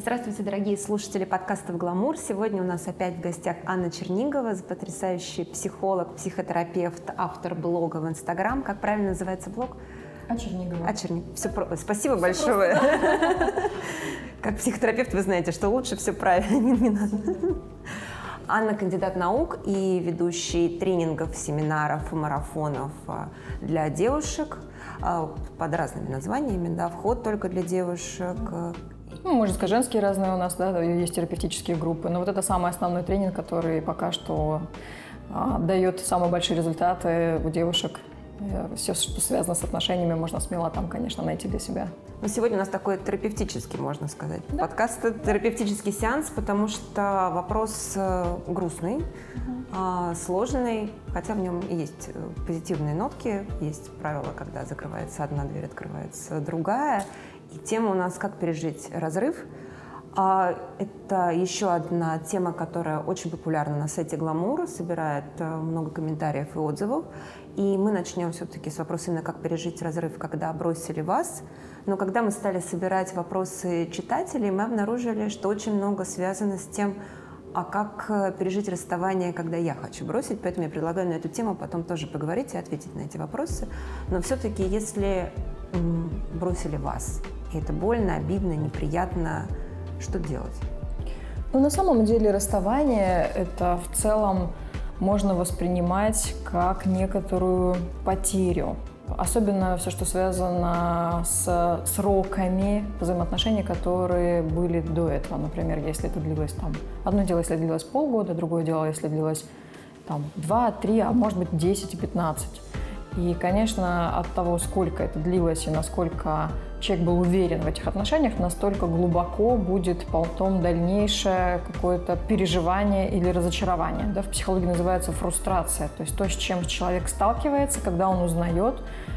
Здравствуйте, дорогие слушатели подкаста «Гламур». Сегодня у нас опять в гостях Анна Чернигова, потрясающий психолог, психотерапевт, автор блога в Инстаграм. Как правильно называется блог? А Чернигова. А Чернигова. Все про... Спасибо все большое. Как психотерапевт вы знаете, что лучше все правильно, не надо. Анна кандидат наук и ведущий тренингов, семинаров, марафонов а, для девушек а, под разными названиями, да, вход только для девушек, ну, можно сказать, женские разные у нас, да, есть терапевтические группы. Но вот это самый основной тренинг, который пока что а, дает самые большие результаты у девушек. Э, Все, что связано с отношениями, можно смело там, конечно, найти для себя. Но сегодня у нас такой терапевтический, можно сказать, да. подкаст, терапевтический сеанс, потому что вопрос э, грустный, угу. сложный, хотя в нем есть э, позитивные нотки, есть правила, когда закрывается одна дверь, открывается другая. Тема у нас «Как пережить разрыв». А это еще одна тема, которая очень популярна на сайте Гламура, собирает э, много комментариев и отзывов. И мы начнем все-таки с вопроса именно «Как пережить разрыв, когда бросили вас?». Но когда мы стали собирать вопросы читателей, мы обнаружили, что очень много связано с тем, а как э, пережить расставание, когда я хочу бросить. Поэтому я предлагаю на эту тему потом тоже поговорить и ответить на эти вопросы. Но все-таки, если бросили вас, и это больно, обидно, неприятно. Что делать? Ну, на самом деле расставание – это в целом можно воспринимать как некоторую потерю. Особенно все, что связано с сроками взаимоотношений, которые были до этого. Например, если это длилось там... Одно дело, если длилось полгода, другое дело, если длилось там 2, 3, а может быть 10 и 15. И, конечно, от того, сколько это длилось и насколько человек был уверен в этих отношениях, настолько глубоко будет потом дальнейшее какое-то переживание или разочарование. Да, в психологии называется фрустрация, то есть то, с чем человек сталкивается, когда он узнает,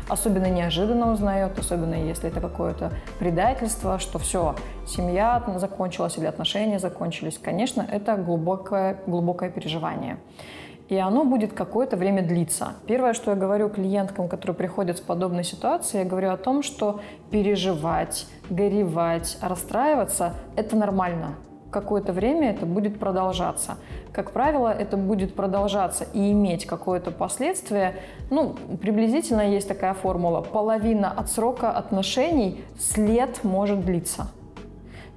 особенно неожиданно узнает, особенно если это какое-то предательство, что все, семья закончилась или отношения закончились. Конечно, это глубокое, глубокое переживание и оно будет какое-то время длиться. Первое, что я говорю клиенткам, которые приходят с подобной ситуацией, я говорю о том, что переживать, горевать, расстраиваться – это нормально. Какое-то время это будет продолжаться. Как правило, это будет продолжаться и иметь какое-то последствие. Ну, приблизительно есть такая формула. Половина от срока отношений след может длиться.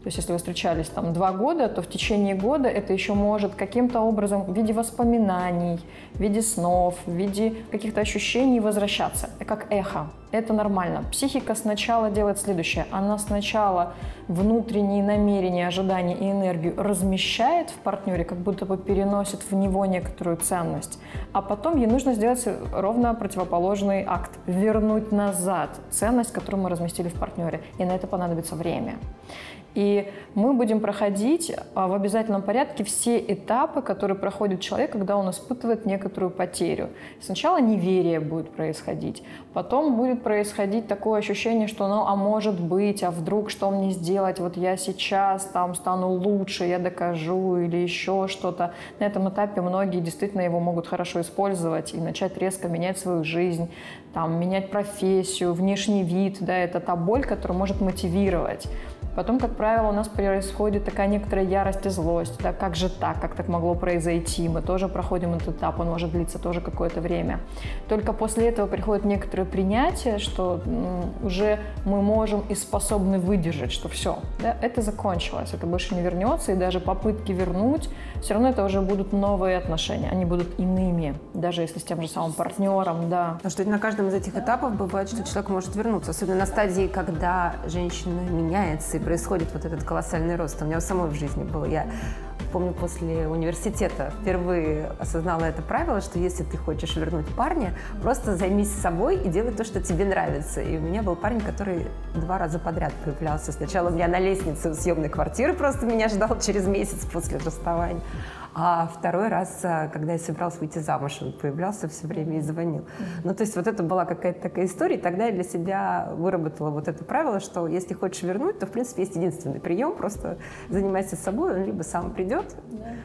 То есть если вы встречались там два года, то в течение года это еще может каким-то образом в виде воспоминаний, в виде снов, в виде каких-то ощущений возвращаться. Как эхо. Это нормально. Психика сначала делает следующее. Она сначала внутренние намерения, ожидания и энергию размещает в партнере, как будто бы переносит в него некоторую ценность. А потом ей нужно сделать ровно противоположный акт. Вернуть назад ценность, которую мы разместили в партнере. И на это понадобится время. И мы будем проходить а, в обязательном порядке все этапы, которые проходит человек, когда он испытывает некоторую потерю. Сначала неверие будет происходить, потом будет происходить такое ощущение, что ну а может быть, а вдруг что мне сделать, вот я сейчас там стану лучше, я докажу или еще что-то. На этом этапе многие действительно его могут хорошо использовать и начать резко менять свою жизнь, там, менять профессию, внешний вид, да, это та боль, которая может мотивировать. Потом, как правило, у нас происходит такая некоторая ярость и злость. Да, как же так, как так могло произойти? Мы тоже проходим этот этап, он может длиться тоже какое-то время. Только после этого приходит некоторое принятие, что уже мы можем и способны выдержать, что все, да, это закончилось, это больше не вернется, и даже попытки вернуть, все равно это уже будут новые отношения, они будут иными, даже если с тем же самым партнером, да. Потому что на каждом из этих этапов бывает, что человек может вернуться, особенно на стадии, когда женщина меняется происходит вот этот колоссальный рост. У меня самой в жизни было. Я помню, после университета впервые осознала это правило, что если ты хочешь вернуть парня, просто займись собой и делай то, что тебе нравится. И у меня был парень, который два раза подряд появлялся. Сначала у меня на лестнице съемной квартиры просто меня ждал через месяц после расставания. А второй раз, а, когда я собиралась выйти замуж, он появлялся все время и звонил. Ну, то есть вот это была какая-то такая история, и тогда я для себя выработала вот это правило, что если хочешь вернуть, то, в принципе, есть единственный прием, просто занимайся собой, он либо сам придет,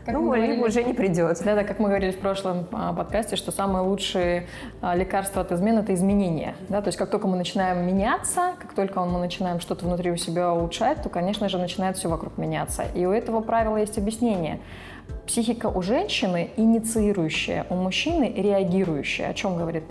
да, ну, говорили, либо уже не придет. Да, да, как мы говорили в прошлом а, подкасте, что самое лучшее а, лекарство от измен – это изменение. Да? То есть как только мы начинаем меняться, как только мы начинаем что-то внутри у себя улучшать, то, конечно же, начинает все вокруг меняться. И у этого правила есть объяснение. Психика у женщины инициирующая, у мужчины реагирующая. О чем говорит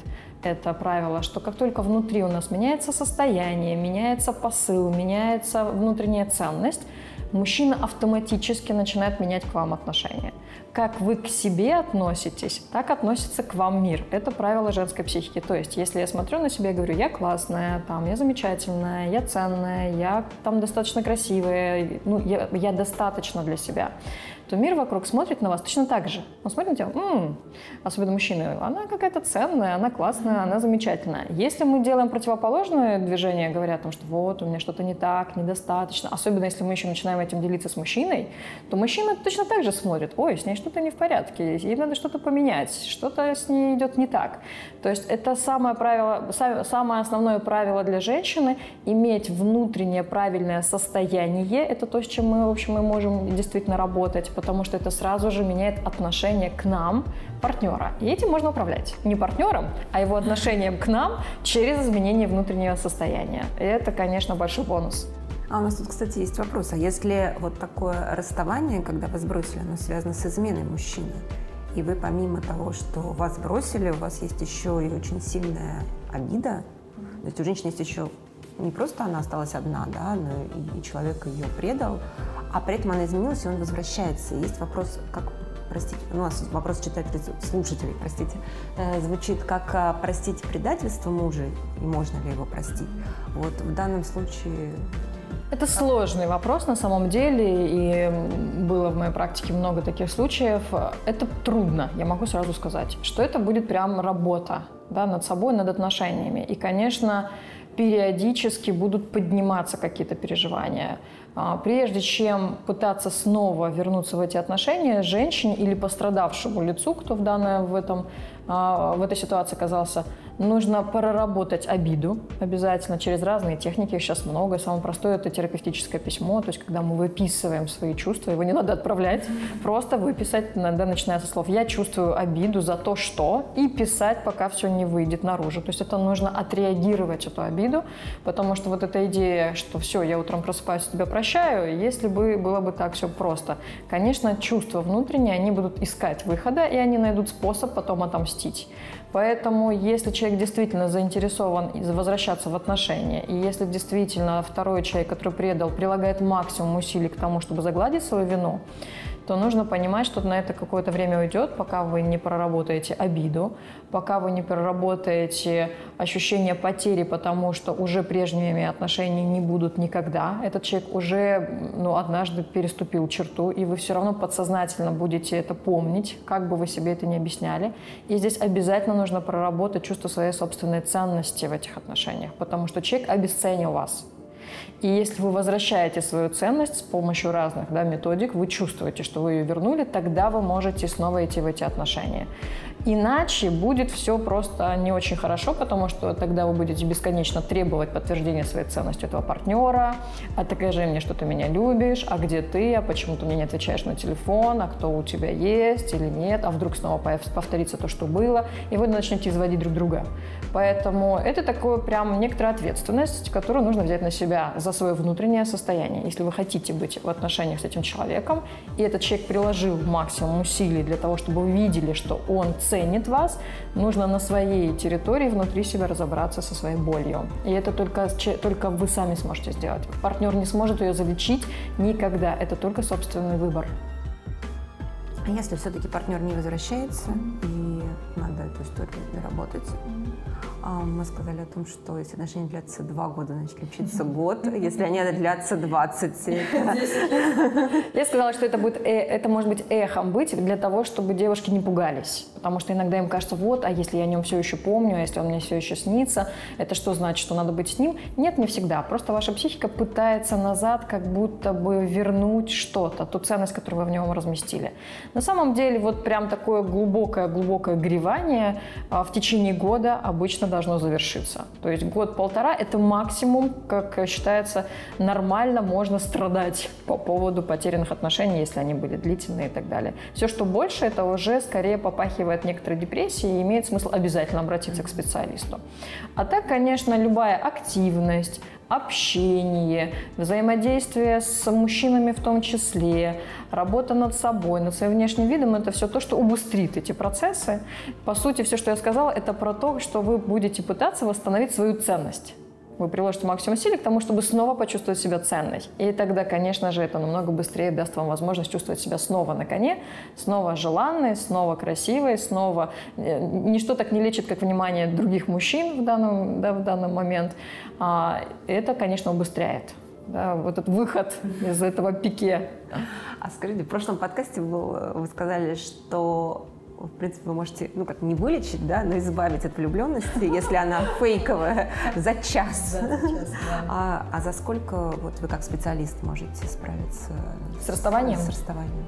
это правило, что как только внутри у нас меняется состояние, меняется посыл, меняется внутренняя ценность, мужчина автоматически начинает менять к вам отношения. Как вы к себе относитесь, так относится к вам мир. Это правило женской психики. То есть, если я смотрю на себя и говорю, я классная, там, я замечательная, я ценная, я там достаточно красивая, ну, я, я достаточно для себя, то мир вокруг смотрит на вас точно так же. Он смотрит на тебя, м-м", особенно мужчины, она какая-то ценная, она классная, она замечательная. Если мы делаем противоположное движение, говоря о том, что вот, у меня что-то не так, недостаточно, особенно если мы еще начинаем этим делиться с мужчиной, то мужчина точно так же смотрит, ой, с ней что-то не в порядке, ей надо что-то поменять, что-то с ней идет не так. То есть это самое, правило, самое основное правило для женщины – иметь внутреннее правильное состояние. Это то, с чем мы, в общем, мы можем действительно работать потому что это сразу же меняет отношение к нам, партнера. И этим можно управлять. Не партнером, а его отношением к нам через изменение внутреннего состояния. И это, конечно, большой бонус. А у нас тут, кстати, есть вопрос. А если вот такое расставание, когда вас бросили, оно связано с изменой мужчины, и вы помимо того, что вас бросили, у вас есть еще и очень сильная обида, то есть у женщины есть еще не просто она осталась одна, да, но и человек ее предал, а при этом она изменилась, и он возвращается. И есть вопрос, как простите, ну, у нас вопрос читателей, слушателей, простите, э, звучит как а, простить предательство мужа, и можно ли его простить. Вот в данном случае это сложный вопрос на самом деле, и было в моей практике много таких случаев. Это трудно, я могу сразу сказать, что это будет прям работа да, над собой, над отношениями. И, конечно, периодически будут подниматься какие-то переживания. А, прежде чем пытаться снова вернуться в эти отношения, женщине или пострадавшему лицу, кто в, данной, в, этом, а, в этой ситуации оказался, Нужно проработать обиду обязательно через разные техники, их сейчас много. Самое простое – это терапевтическое письмо, то есть когда мы выписываем свои чувства, его не надо отправлять, просто выписать, иногда начиная со слов «я чувствую обиду за то, что» и писать, пока все не выйдет наружу. То есть это нужно отреагировать эту обиду, потому что вот эта идея, что все, я утром просыпаюсь, тебя прощаю, если бы было бы так все просто. Конечно, чувства внутренние, они будут искать выхода, и они найдут способ потом отомстить. Поэтому, если человек действительно заинтересован возвращаться в отношения, и если действительно второй человек, который предал, прилагает максимум усилий к тому, чтобы загладить свою вину, то нужно понимать, что на это какое-то время уйдет, пока вы не проработаете обиду, пока вы не проработаете ощущение потери, потому что уже прежними отношения не будут никогда. Этот человек уже ну, однажды переступил черту, и вы все равно подсознательно будете это помнить, как бы вы себе это не объясняли. И здесь обязательно нужно проработать чувство своей собственной ценности в этих отношениях, потому что человек обесценил вас. И если вы возвращаете свою ценность с помощью разных да, методик, вы чувствуете, что вы ее вернули, тогда вы можете снова идти в эти отношения. Иначе будет все просто не очень хорошо, потому что тогда вы будете бесконечно требовать подтверждения своей ценности этого партнера, а докажи мне, что ты меня любишь, а где ты, а почему ты мне не отвечаешь на телефон, а кто у тебя есть или нет, а вдруг снова повторится то, что было, и вы начнете изводить друг друга. Поэтому это такое прям некоторая ответственность, которую нужно взять на себя за свое внутреннее состояние. Если вы хотите быть в отношениях с этим человеком, и этот человек приложил максимум усилий для того, чтобы вы видели, что он ценит вас, нужно на своей территории внутри себя разобраться со своей болью. И это только, только вы сами сможете сделать. Партнер не сможет ее залечить никогда. Это только собственный выбор. А если все-таки партнер не возвращается, и надо эту историю доработать, мы сказали о том, что если отношения длятся два года, значит лечиться год. Если они длятся 20 Я сказала, что это, будет, э, это может быть эхом быть для того, чтобы девушки не пугались. Потому что иногда им кажется, вот, а если я о нем все еще помню, а если он мне все еще снится, это что значит, что надо быть с ним? Нет, не всегда. Просто ваша психика пытается назад как будто бы вернуть что-то, ту ценность, которую вы в нем разместили. На самом деле, вот прям такое глубокое-глубокое горевание а, в течение года обычно должно завершиться. То есть год-полтора – это максимум, как считается, нормально можно страдать по поводу потерянных отношений, если они были длительные и так далее. Все, что больше, это уже скорее попахивает некоторой депрессией и имеет смысл обязательно обратиться к специалисту. А так, конечно, любая активность, общение, взаимодействие с мужчинами в том числе, работа над собой, над своим внешним видом – это все то, что убыстрит эти процессы. По сути, все, что я сказала, это про то, что вы будете пытаться восстановить свою ценность вы приложите максимум усилий к тому, чтобы снова почувствовать себя ценной. И тогда, конечно же, это намного быстрее даст вам возможность чувствовать себя снова на коне, снова желанной, снова красивой, снова... Э, ничто так не лечит, как внимание других мужчин в данном, да, в данный момент. А это, конечно, убыстряет да, вот этот выход из этого пике. А скажите, в прошлом подкасте вы, вы сказали, что в принципе, вы можете, ну, как не вылечить, да, но избавить от влюбленности, если она фейковая, за час. А, а за сколько вот вы как специалист можете справиться с расставанием? С расставанием.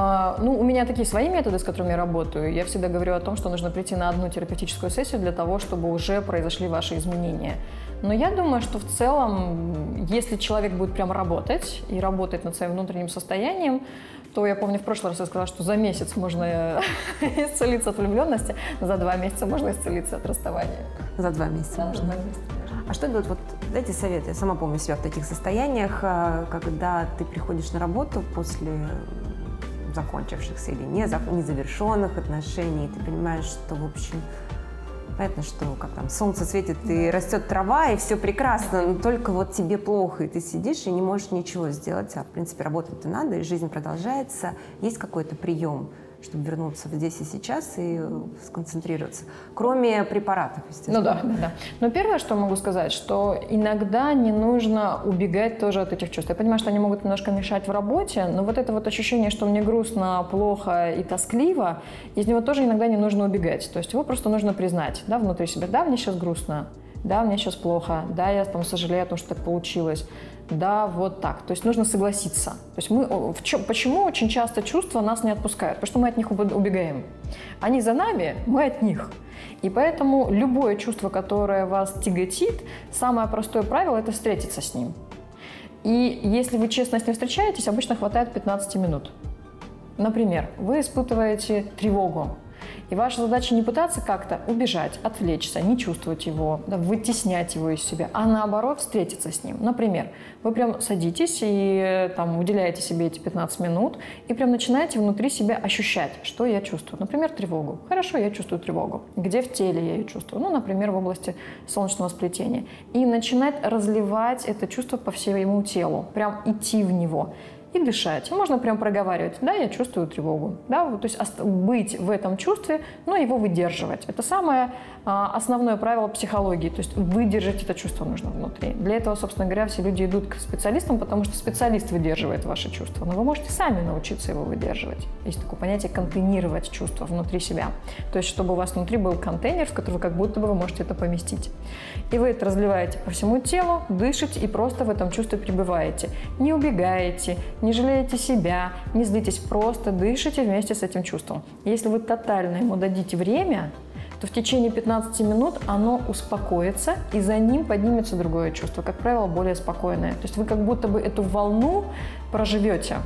А, ну, у меня такие свои методы, с которыми я работаю. Я всегда говорю о том, что нужно прийти на одну терапевтическую сессию для того, чтобы уже произошли ваши изменения. Но я думаю, что в целом, если человек будет прям работать и работать над своим внутренним состоянием, то я помню, в прошлый раз я сказала, что за месяц можно исцелиться от влюбленности, за два месяца можно исцелиться от расставания. За два месяца да, можно. За два месяца. А что делать? Вот дайте советы. Я сама помню себя в таких состояниях, а, когда ты приходишь на работу после закончившихся или не, незавершенных отношений, и ты понимаешь, что, в общем, Понятно, что как там солнце светит и растет трава, и все прекрасно, но только вот тебе плохо, и ты сидишь и не можешь ничего сделать, а в принципе работать-то надо, и жизнь продолжается. Есть какой-то прием, чтобы вернуться здесь и сейчас и сконцентрироваться. Кроме препаратов, естественно. Ну да, да, да. Но первое, что могу сказать, что иногда не нужно убегать тоже от этих чувств. Я понимаю, что они могут немножко мешать в работе, но вот это вот ощущение, что мне грустно, плохо и тоскливо, из него тоже иногда не нужно убегать. То есть его просто нужно признать, да, внутри себя. Да, мне сейчас грустно, да, мне сейчас плохо, да, я там сожалею о том, что так получилось, да, вот так. То есть нужно согласиться. То есть мы, в чем, почему очень часто чувства нас не отпускают? Потому что мы от них убегаем. Они за нами, мы от них. И поэтому любое чувство, которое вас тяготит, самое простое правило – это встретиться с ним. И если вы честно с ним встречаетесь, обычно хватает 15 минут. Например, вы испытываете тревогу, и ваша задача не пытаться как-то убежать, отвлечься, не чувствовать его, да, вытеснять его из себя, а наоборот встретиться с ним. Например, вы прям садитесь и там уделяете себе эти 15 минут и прям начинаете внутри себя ощущать, что я чувствую. Например, тревогу. Хорошо, я чувствую тревогу. Где в теле я ее чувствую? Ну, например, в области солнечного сплетения. И начинать разливать это чувство по всему телу, прям идти в него и дышать. Можно прям проговаривать, да, я чувствую тревогу, да, то есть быть в этом чувстве, но его выдерживать. Это самое а, основное правило психологии, то есть выдержать это чувство нужно внутри. Для этого, собственно говоря, все люди идут к специалистам, потому что специалист выдерживает ваше чувство, но вы можете сами научиться его выдерживать. Есть такое понятие контейнировать чувство внутри себя, то есть чтобы у вас внутри был контейнер, в который как будто бы вы можете это поместить. И вы это разливаете по всему телу, дышите и просто в этом чувстве пребываете. Не убегаете, не жалеете себя, не злитесь, просто дышите вместе с этим чувством. Если вы тотально ему дадите время, то в течение 15 минут оно успокоится, и за ним поднимется другое чувство, как правило, более спокойное. То есть вы как будто бы эту волну проживете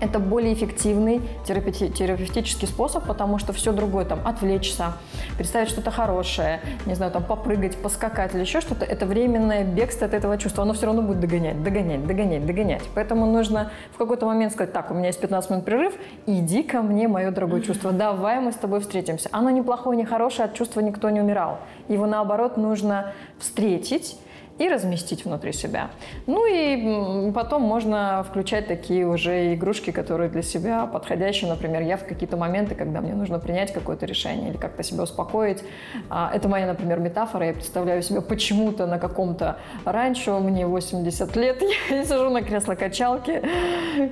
это более эффективный терапевтический способ, потому что все другое, там, отвлечься, представить что-то хорошее, не знаю, там, попрыгать, поскакать или еще что-то, это временное бегство от этого чувства. Оно все равно будет догонять, догонять, догонять, догонять. Поэтому нужно в какой-то момент сказать, так, у меня есть 15 минут перерыв, иди ко мне, мое дорогое чувство, давай мы с тобой встретимся. Оно не плохое, не хорошее, от чувства никто не умирал. Его, наоборот, нужно встретить, и разместить внутри себя. Ну и потом можно включать такие уже игрушки, которые для себя подходящие. Например, я в какие-то моменты, когда мне нужно принять какое-то решение или как-то себя успокоить. А, это моя, например, метафора. Я представляю себя почему-то на каком-то ранчо, мне 80 лет, я сижу на кресло-качалке,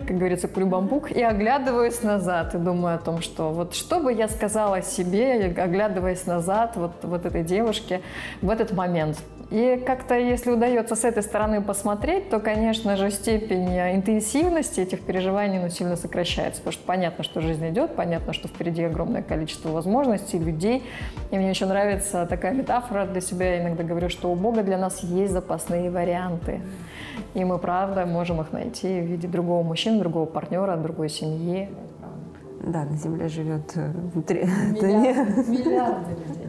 как говорится, кулю-бамбук, и оглядываюсь назад и думаю о том, что вот что бы я сказала себе, оглядываясь назад, вот, вот этой девушке в этот момент. И как-то, если удается с этой стороны посмотреть, то, конечно же, степень интенсивности этих переживаний ну, сильно сокращается. Потому что понятно, что жизнь идет, понятно, что впереди огромное количество возможностей, людей. И мне еще нравится такая метафора для себя. Я иногда говорю, что у Бога для нас есть запасные варианты. И мы, правда, можем их найти в виде другого мужчины, другого партнера, другой семьи. Да, на Земле живет э, внутри. Миллиарды, миллиарды людей.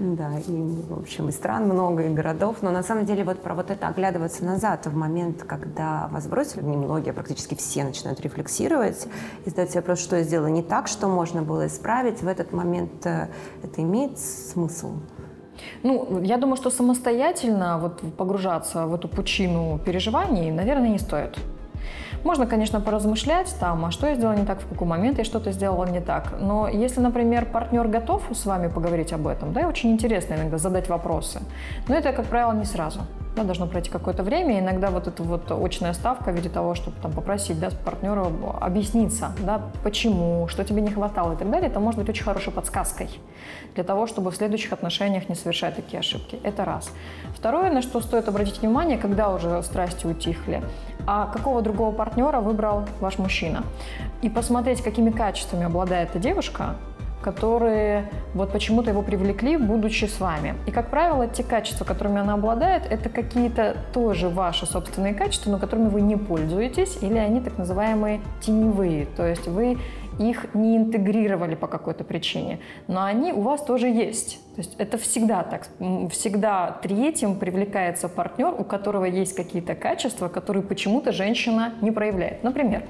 Да, и, в общем, и стран много, и городов. Но на самом деле вот про вот это оглядываться назад в момент, когда вас бросили, немногие, практически все начинают рефлексировать и задать себе вопрос, что я сделала не так, что можно было исправить. В этот момент э, это имеет смысл? Ну, я думаю, что самостоятельно вот погружаться в эту пучину переживаний, наверное, не стоит. Можно, конечно, поразмышлять там, а что я сделала не так, в какой момент я что-то сделала не так. Но если, например, партнер готов с вами поговорить об этом, да, очень интересно иногда задать вопросы. Но это, как правило, не сразу да, должно пройти какое-то время. иногда вот эта вот очная ставка в виде того, чтобы там попросить да, партнера объясниться, да, почему, что тебе не хватало и так далее, это может быть очень хорошей подсказкой для того, чтобы в следующих отношениях не совершать такие ошибки. Это раз. Второе, на что стоит обратить внимание, когда уже страсти утихли, а какого другого партнера выбрал ваш мужчина. И посмотреть, какими качествами обладает эта девушка, которые вот почему-то его привлекли, будучи с вами. И, как правило, те качества, которыми она обладает, это какие-то тоже ваши собственные качества, но которыми вы не пользуетесь, или они так называемые теневые. То есть вы их не интегрировали по какой-то причине, но они у вас тоже есть. То есть это всегда так. Всегда третьим привлекается партнер, у которого есть какие-то качества, которые почему-то женщина не проявляет. Например,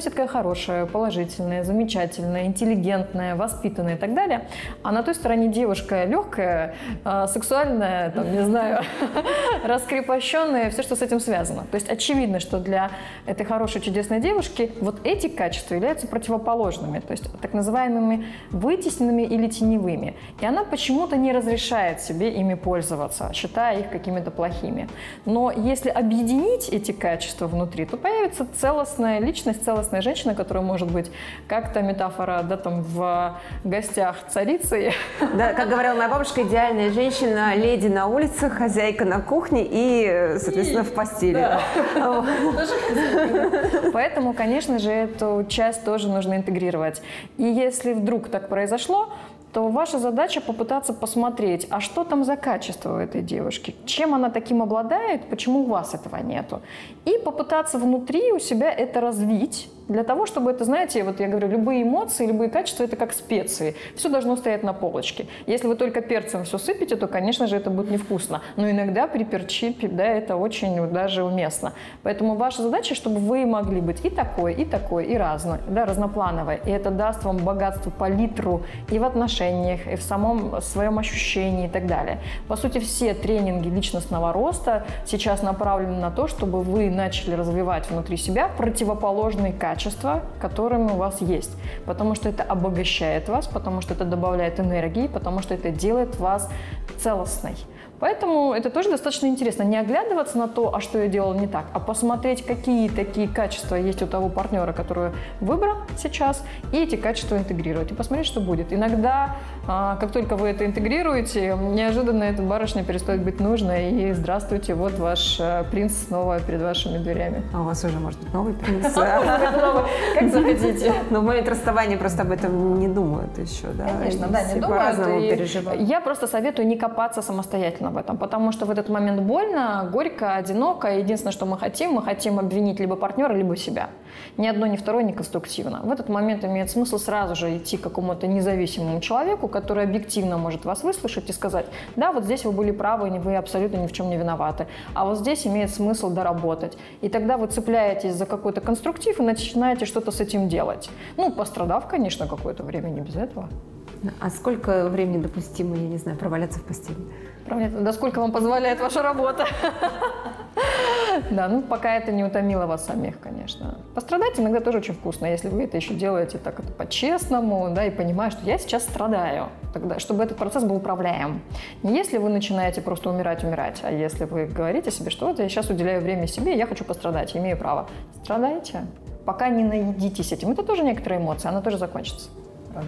все такая хорошая, положительная, замечательная, интеллигентная, воспитанная и так далее. А на той стороне девушка легкая, а, сексуальная, там, не знаю, раскрепощенная, все, что с этим связано. То есть очевидно, что для этой хорошей, чудесной девушки вот эти качества являются противоположными, то есть так называемыми вытесненными или теневыми. И она почему-то не разрешает себе ими пользоваться, считая их какими-то плохими. Но если объединить эти качества внутри, то появится целостная личность, целостная целостная женщина, которая может быть как-то метафора, да, там в гостях царицы. Да, как говорила моя бабушка, идеальная женщина, леди на улице, хозяйка на кухне и, соответственно, в постели. Поэтому, конечно же, эту часть тоже нужно интегрировать. И если вдруг так произошло, то ваша задача попытаться посмотреть, а что там за качество у этой девушки, чем она таким обладает, почему у вас этого нету. И попытаться внутри у себя это развить, для того, чтобы это, знаете, вот я говорю, любые эмоции, любые качества – это как специи. Все должно стоять на полочке. Если вы только перцем все сыпете, то, конечно же, это будет невкусно. Но иногда при перчипе, да, это очень даже уместно. Поэтому ваша задача, чтобы вы могли быть и такой, и такой, и разной, да, разноплановой. И это даст вам богатство, палитру и в отношениях, и в самом своем ощущении и так далее. По сути, все тренинги личностного роста сейчас направлены на то, чтобы вы начали развивать внутри себя противоположные качества, которыми у вас есть. Потому что это обогащает вас, потому что это добавляет энергии, потому что это делает вас целостной. Поэтому это тоже достаточно интересно. Не оглядываться на то, а что я делал не так, а посмотреть, какие такие качества есть у того партнера, который выбрал сейчас, и эти качества интегрировать, и посмотреть, что будет. Иногда, а, как только вы это интегрируете, неожиданно эта барышня перестает быть нужной, и здравствуйте, вот ваш э, принц снова перед вашими дверями. А у вас уже может быть новый принц. Как захотите. Но в момент расставания просто об этом не думают еще? Конечно, да, не думают. Я просто советую не копаться самостоятельно в этом, потому что в этот момент больно, горько, одиноко. Единственное, что мы хотим, мы хотим обвинить либо партнера, либо себя. Ни одно, ни второе не конструктивно. В этот момент имеет смысл сразу же идти к какому-то независимому человеку, который объективно может вас выслушать и сказать, да, вот здесь вы были правы, вы абсолютно ни в чем не виноваты, а вот здесь имеет смысл доработать. И тогда вы цепляетесь за какой-то конструктив и начинаете что-то с этим делать. Ну, пострадав, конечно, какое-то время, не без этого. А сколько времени допустимо, я не знаю, проваляться в постели? Да сколько вам позволяет ваша работа? Да, ну пока это не утомило вас самих, конечно. Пострадать иногда тоже очень вкусно, если вы это еще делаете так это по-честному, да, и понимая, что я сейчас страдаю, тогда, чтобы этот процесс был управляем. Не если вы начинаете просто умирать, умирать, а если вы говорите себе, что вот я сейчас уделяю время себе, я хочу пострадать, имею право. Страдайте, пока не наедитесь этим. Это тоже некоторые эмоции, она тоже закончится.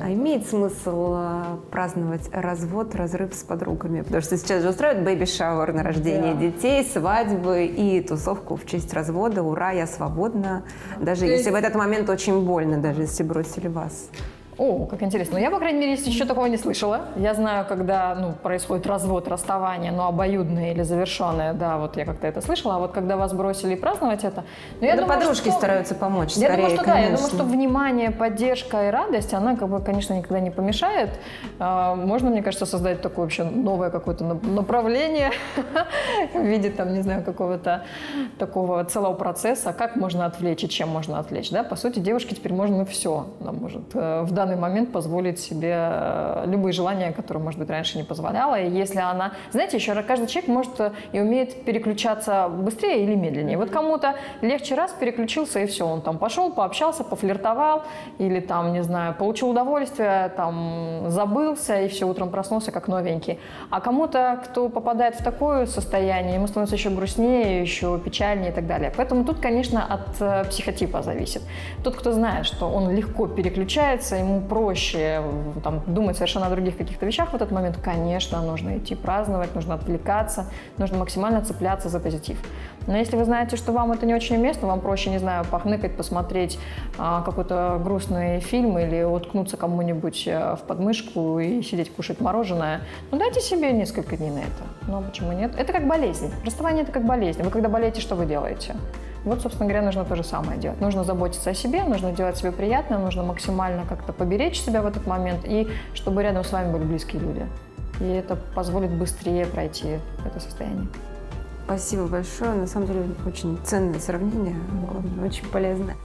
А имеет смысл э, праздновать развод, разрыв с подругами? Потому что сейчас же устраивают baby shower на рождение да. детей, свадьбы и тусовку в честь развода. Ура, я свободна. Даже То если есть... в этот момент очень больно, даже если бросили вас. О, как интересно. Ну, я, по крайней мере, еще такого не слышала. Я знаю, когда ну, происходит развод, расставание, но обоюдное или завершенное, да, вот я как-то это слышала. А вот когда вас бросили праздновать это... Ну, я думаю, подружки что... стараются помочь, Я скорее, думаю, что конечно. да, я думаю, что внимание, поддержка и радость, она, как бы, конечно, никогда не помешает. А, можно, мне кажется, создать такое вообще новое какое-то направление в виде, там, не знаю, какого-то такого целого процесса, как можно отвлечь и чем можно отвлечь, да. По сути, девушке теперь можно все. Она может э, в данный данный момент позволить себе э, любые желания, которые, может быть, раньше не позволяла. И если она... Знаете, еще каждый человек может э, и умеет переключаться быстрее или медленнее. Вот кому-то легче раз переключился, и все. Он там пошел, пообщался, пофлиртовал, или там, не знаю, получил удовольствие, там, забылся, и все, утром проснулся как новенький. А кому-то, кто попадает в такое состояние, ему становится еще грустнее, еще печальнее и так далее. Поэтому тут, конечно, от э, психотипа зависит. Тот, кто знает, что он легко переключается, ему проще там, думать совершенно о других каких-то вещах в этот момент, конечно, нужно идти праздновать, нужно отвлекаться, нужно максимально цепляться за позитив. Но если вы знаете, что вам это не очень уместно, вам проще, не знаю, похныкать, посмотреть а, какой-то грустный фильм или уткнуться кому-нибудь э, в подмышку и сидеть кушать мороженое, ну дайте себе несколько дней на это. Ну почему нет? Это как болезнь. Расставание это как болезнь. Вы когда болеете, что вы делаете? Вот, собственно говоря, нужно то же самое делать. Нужно заботиться о себе, нужно делать себе приятное, нужно максимально как-то поберечь себя в этот момент, и чтобы рядом с вами были близкие люди. И это позволит быстрее пройти это состояние. Спасибо большое. На самом деле, очень ценное сравнение, очень полезное.